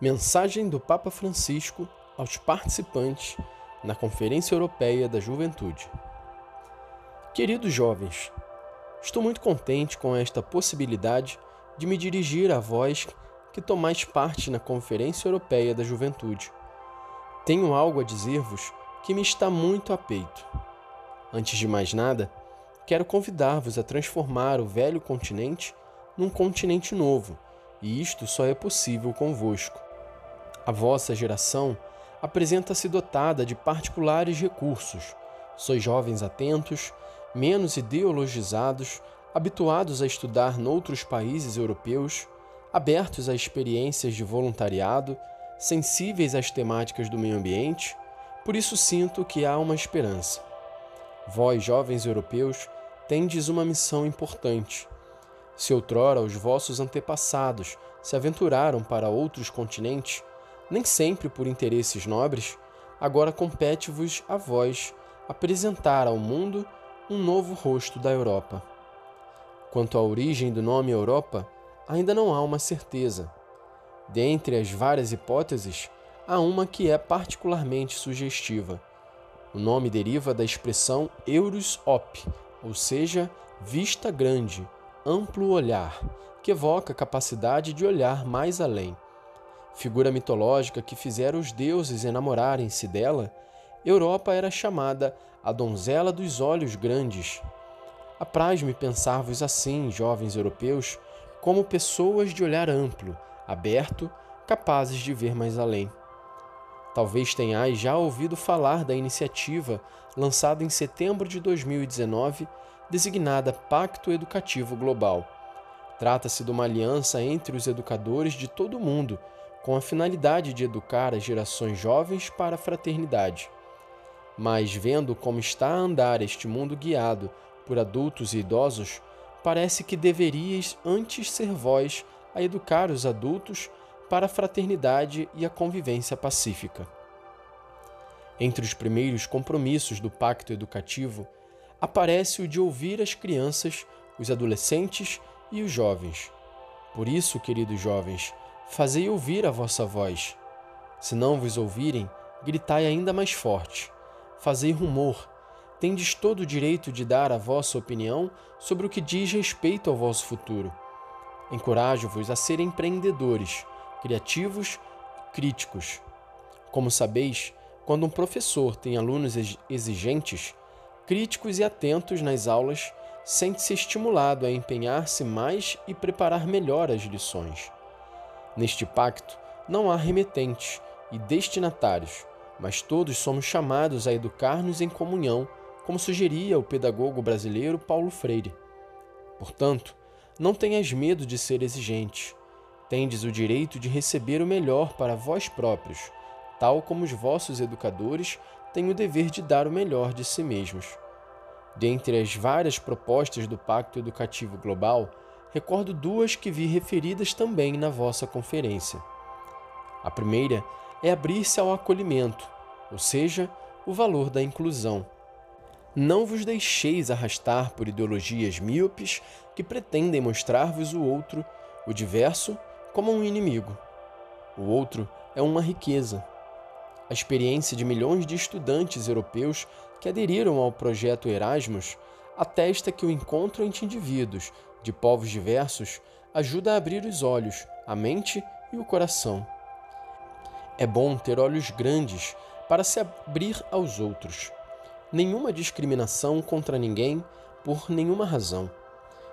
Mensagem do Papa Francisco aos participantes na Conferência Europeia da Juventude. Queridos jovens, estou muito contente com esta possibilidade de me dirigir a vós que tomais parte na Conferência Europeia da Juventude. Tenho algo a dizer-vos que me está muito a peito. Antes de mais nada, quero convidar-vos a transformar o velho continente num continente novo, e isto só é possível convosco. A vossa geração apresenta-se dotada de particulares recursos. Sois jovens atentos, menos ideologizados, habituados a estudar noutros países europeus, abertos a experiências de voluntariado, sensíveis às temáticas do meio ambiente, por isso sinto que há uma esperança. Vós, jovens europeus, tendes uma missão importante. Se outrora os vossos antepassados se aventuraram para outros continentes, nem sempre por interesses nobres, agora compete-vos a vós apresentar ao mundo um novo rosto da Europa. Quanto à origem do nome Europa, ainda não há uma certeza. Dentre as várias hipóteses, há uma que é particularmente sugestiva. O nome deriva da expressão Eurus Op, ou seja, vista grande, amplo olhar, que evoca a capacidade de olhar mais além figura mitológica que fizera os deuses enamorarem-se dela, Europa era chamada a donzela dos olhos grandes. Apraz-me pensar-vos assim, jovens europeus, como pessoas de olhar amplo, aberto, capazes de ver mais além. Talvez tenhais já ouvido falar da iniciativa lançada em setembro de 2019, designada Pacto Educativo Global. Trata-se de uma aliança entre os educadores de todo o mundo com a finalidade de educar as gerações jovens para a fraternidade. Mas, vendo como está a andar este mundo guiado por adultos e idosos, parece que deveríeis antes ser vós a educar os adultos para a fraternidade e a convivência pacífica. Entre os primeiros compromissos do pacto educativo, aparece o de ouvir as crianças, os adolescentes e os jovens. Por isso, queridos jovens, fazei ouvir a vossa voz. Se não vos ouvirem, gritai ainda mais forte. Fazei rumor. Tendes todo o direito de dar a vossa opinião sobre o que diz respeito ao vosso futuro. Encorajo-vos a serem empreendedores, criativos e críticos. Como sabeis, quando um professor tem alunos exigentes, críticos e atentos nas aulas, sente-se estimulado a empenhar-se mais e preparar melhor as lições. Neste pacto não há remetentes e destinatários, mas todos somos chamados a educar-nos em comunhão, como sugeria o pedagogo brasileiro Paulo Freire. Portanto, não tenhas medo de ser exigente. Tendes o direito de receber o melhor para vós próprios, tal como os vossos educadores têm o dever de dar o melhor de si mesmos. Dentre as várias propostas do Pacto Educativo Global, recordo duas que vi referidas também na vossa conferência. A primeira é abrir-se ao acolhimento, ou seja, o valor da inclusão. Não vos deixeis arrastar por ideologias míopes que pretendem mostrar-vos o outro, o diverso, como um inimigo. O outro é uma riqueza. A experiência de milhões de estudantes europeus que aderiram ao projeto Erasmus atesta que o encontro entre indivíduos de povos diversos ajuda a abrir os olhos, a mente e o coração. É bom ter olhos grandes para se abrir aos outros. Nenhuma discriminação contra ninguém por nenhuma razão.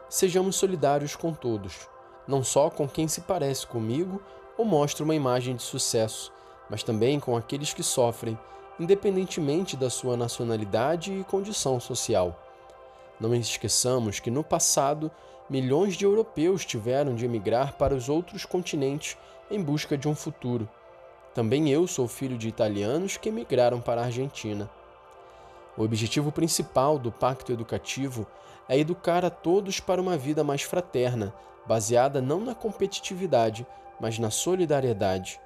Sejamos solidários com todos, não só com quem se parece comigo ou mostra uma imagem de sucesso, mas também com aqueles que sofrem, independentemente da sua nacionalidade e condição social. Não esqueçamos que no passado milhões de europeus tiveram de emigrar para os outros continentes em busca de um futuro. Também eu sou filho de italianos que emigraram para a Argentina. O objetivo principal do Pacto Educativo é educar a todos para uma vida mais fraterna, baseada não na competitividade, mas na solidariedade.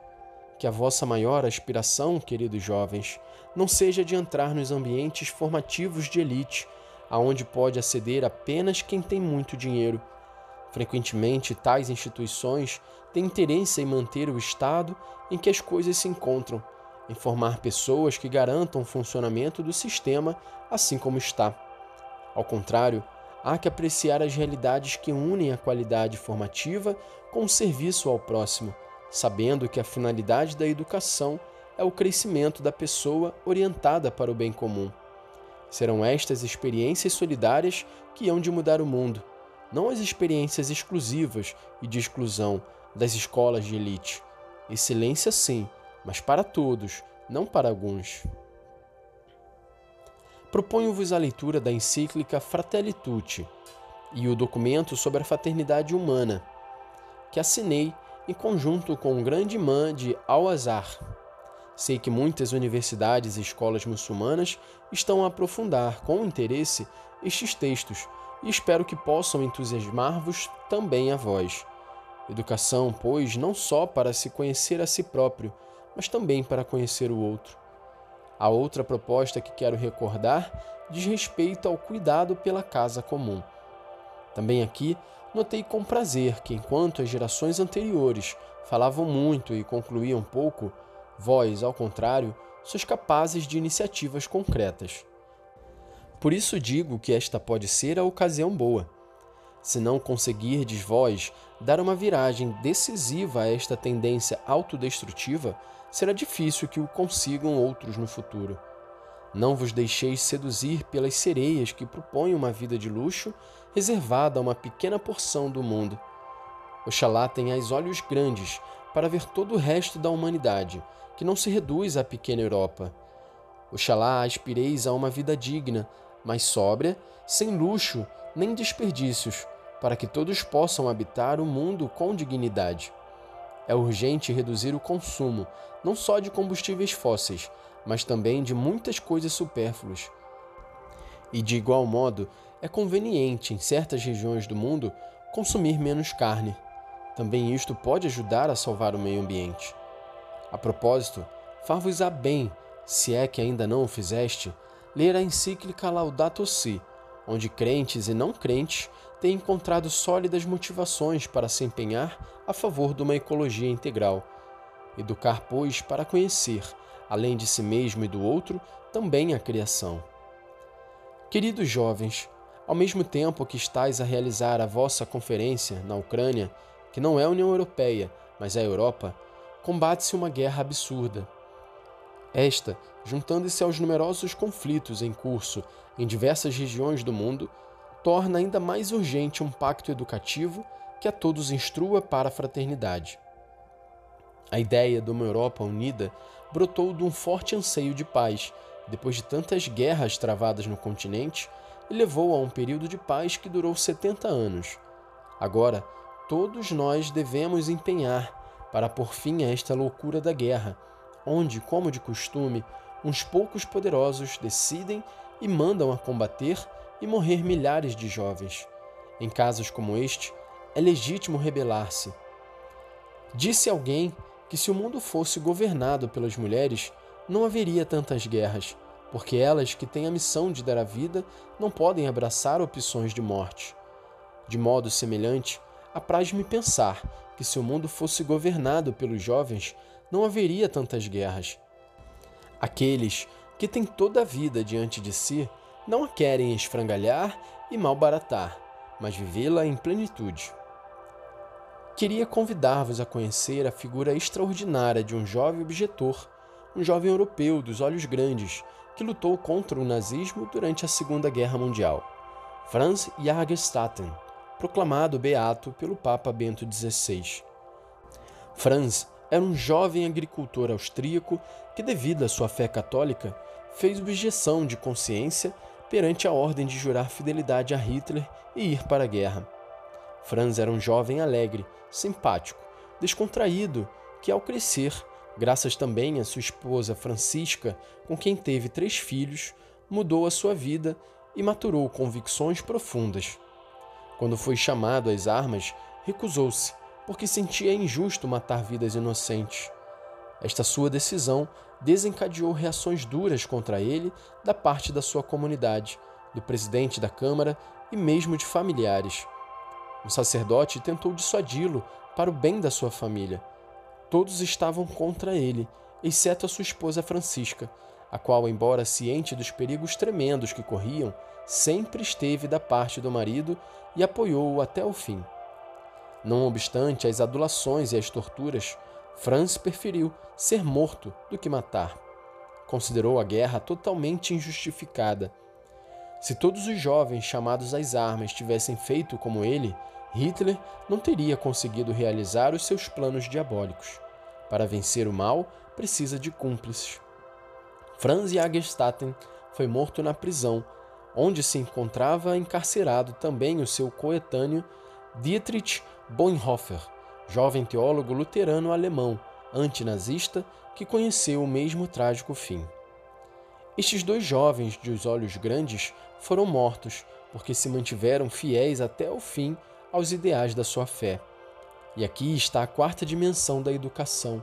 Que a vossa maior aspiração, queridos jovens, não seja de entrar nos ambientes formativos de elite aonde pode aceder apenas quem tem muito dinheiro. Frequentemente, tais instituições têm interesse em manter o estado em que as coisas se encontram, em formar pessoas que garantam o funcionamento do sistema assim como está. Ao contrário, há que apreciar as realidades que unem a qualidade formativa com o serviço ao próximo, sabendo que a finalidade da educação é o crescimento da pessoa orientada para o bem comum. Serão estas experiências solidárias que hão de mudar o mundo, não as experiências exclusivas e de exclusão das escolas de elite. Excelência sim, mas para todos, não para alguns. Proponho-vos a leitura da encíclica Fratelli Tutti e o documento sobre a fraternidade humana, que assinei em conjunto com o grande imã de Al-Azhar. Sei que muitas universidades e escolas muçulmanas estão a aprofundar com interesse estes textos e espero que possam entusiasmar-vos também a vós. Educação, pois, não só para se conhecer a si próprio, mas também para conhecer o outro. A outra proposta que quero recordar diz respeito ao cuidado pela casa comum. Também aqui notei com prazer que, enquanto as gerações anteriores falavam muito e concluíam pouco, vós, ao contrário, sois capazes de iniciativas concretas. Por isso digo que esta pode ser a ocasião boa. Se não conseguirdes vós dar uma viragem decisiva a esta tendência autodestrutiva, será difícil que o consigam outros no futuro. Não vos deixeis seduzir pelas sereias que propõem uma vida de luxo reservada a uma pequena porção do mundo. Oxalá tenhais olhos grandes para ver todo o resto da humanidade, que não se reduz à pequena Europa. Oxalá aspireis a uma vida digna, mas sóbria, sem luxo nem desperdícios, para que todos possam habitar o mundo com dignidade. É urgente reduzir o consumo, não só de combustíveis fósseis, mas também de muitas coisas supérfluas. E de igual modo, é conveniente, em certas regiões do mundo, consumir menos carne. Também isto pode ajudar a salvar o meio ambiente. A propósito, far-vos-á bem, se é que ainda não o fizeste, ler a encíclica Laudato Si, onde crentes e não crentes têm encontrado sólidas motivações para se empenhar a favor de uma ecologia integral. Educar, pois, para conhecer, além de si mesmo e do outro, também a criação. Queridos jovens, ao mesmo tempo que estáis a realizar a vossa conferência na Ucrânia, que não é a União Europeia, mas é a Europa, combate-se uma guerra absurda esta, juntando-se aos numerosos conflitos em curso em diversas regiões do mundo, torna ainda mais urgente um pacto educativo que a todos instrua para a fraternidade. A ideia de uma Europa unida brotou de um forte anseio de paz, depois de tantas guerras travadas no continente, e levou a um período de paz que durou 70 anos. Agora, todos nós devemos empenhar para pôr fim a esta loucura da guerra onde, como de costume, uns poucos poderosos decidem e mandam a combater e morrer milhares de jovens. Em casos como este, é legítimo rebelar-se. Disse alguém que se o mundo fosse governado pelas mulheres, não haveria tantas guerras, porque elas que têm a missão de dar a vida não podem abraçar opções de morte. De modo semelhante, apraz-me pensar que se o mundo fosse governado pelos jovens, não haveria tantas guerras. Aqueles que têm toda a vida diante de si não a querem esfrangalhar e malbaratar, mas vivê-la em plenitude. Queria convidar-vos a conhecer a figura extraordinária de um jovem objetor, um jovem europeu dos olhos grandes, que lutou contra o nazismo durante a Segunda Guerra Mundial, Franz Jagerstatten, proclamado beato pelo Papa Bento XVI. Franz era um jovem agricultor austríaco que, devido à sua fé católica, fez objeção de consciência perante a ordem de jurar fidelidade a Hitler e ir para a guerra. Franz era um jovem alegre, simpático, descontraído, que ao crescer, graças também à sua esposa Francisca, com quem teve três filhos, mudou a sua vida e maturou convicções profundas. Quando foi chamado às armas, recusou-se porque sentia injusto matar vidas inocentes. Esta sua decisão desencadeou reações duras contra ele da parte da sua comunidade, do presidente da Câmara e mesmo de familiares. Um sacerdote tentou dissuadi-lo para o bem da sua família. Todos estavam contra ele, exceto a sua esposa Francisca, a qual, embora ciente dos perigos tremendos que corriam, sempre esteve da parte do marido e apoiou-o até o fim. Não obstante as adulações e as torturas, Franz preferiu ser morto do que matar. Considerou a guerra totalmente injustificada. Se todos os jovens chamados às armas tivessem feito como ele, Hitler não teria conseguido realizar os seus planos diabólicos. Para vencer o mal, precisa de cúmplices. Franz Jagerstatten foi morto na prisão, onde se encontrava encarcerado também o seu coetâneo Dietrich Bonhoeffer, jovem teólogo luterano alemão, antinazista, que conheceu o mesmo trágico fim. Estes dois jovens de os olhos grandes foram mortos porque se mantiveram fiéis até o fim aos ideais da sua fé. E aqui está a quarta dimensão da educação.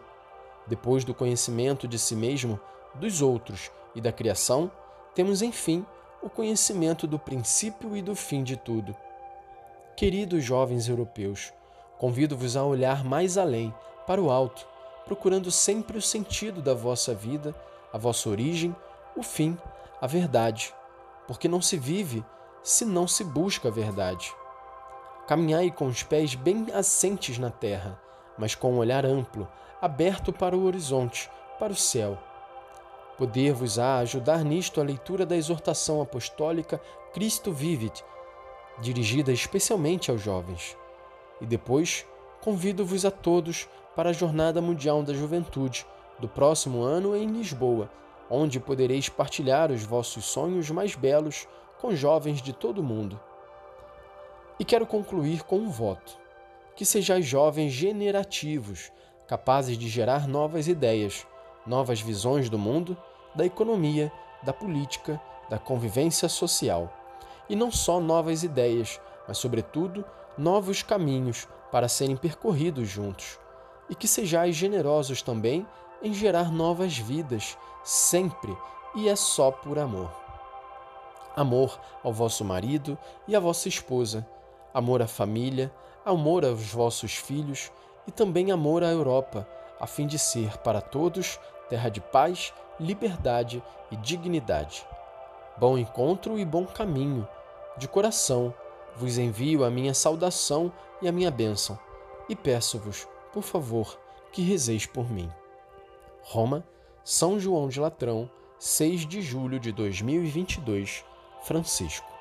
Depois do conhecimento de si mesmo, dos outros e da criação, temos, enfim, o conhecimento do princípio e do fim de tudo. Queridos jovens europeus, convido-vos a olhar mais além, para o alto, procurando sempre o sentido da vossa vida, a vossa origem, o fim, a verdade, porque não se vive se não se busca a verdade. Caminhai com os pés bem assentes na terra, mas com um olhar amplo, aberto para o horizonte, para o céu. Poder-vos-á ajudar nisto a leitura da exortação apostólica Cristo Vivit, dirigida especialmente aos jovens. E depois, convido-vos a todos para a Jornada Mundial da Juventude, do próximo ano em Lisboa, onde podereis partilhar os vossos sonhos mais belos com jovens de todo o mundo. E quero concluir com um voto: que sejais jovens generativos, capazes de gerar novas ideias, novas visões do mundo, da economia, da política, da convivência social. E não só novas ideias, mas, sobretudo, novos caminhos para serem percorridos juntos. E que sejais generosos também em gerar novas vidas, sempre, e é só por amor. Amor ao vosso marido e à vossa esposa amor à família, amor aos vossos filhos e também amor à Europa, a fim de ser para todos terra de paz, liberdade e dignidade. Bom encontro e bom caminho. De coração vos envio a minha saudação e a minha bênção, e peço-vos, por favor, que rezeis por mim. Roma, São João de Latrão, 6 de julho de 2022, Francisco.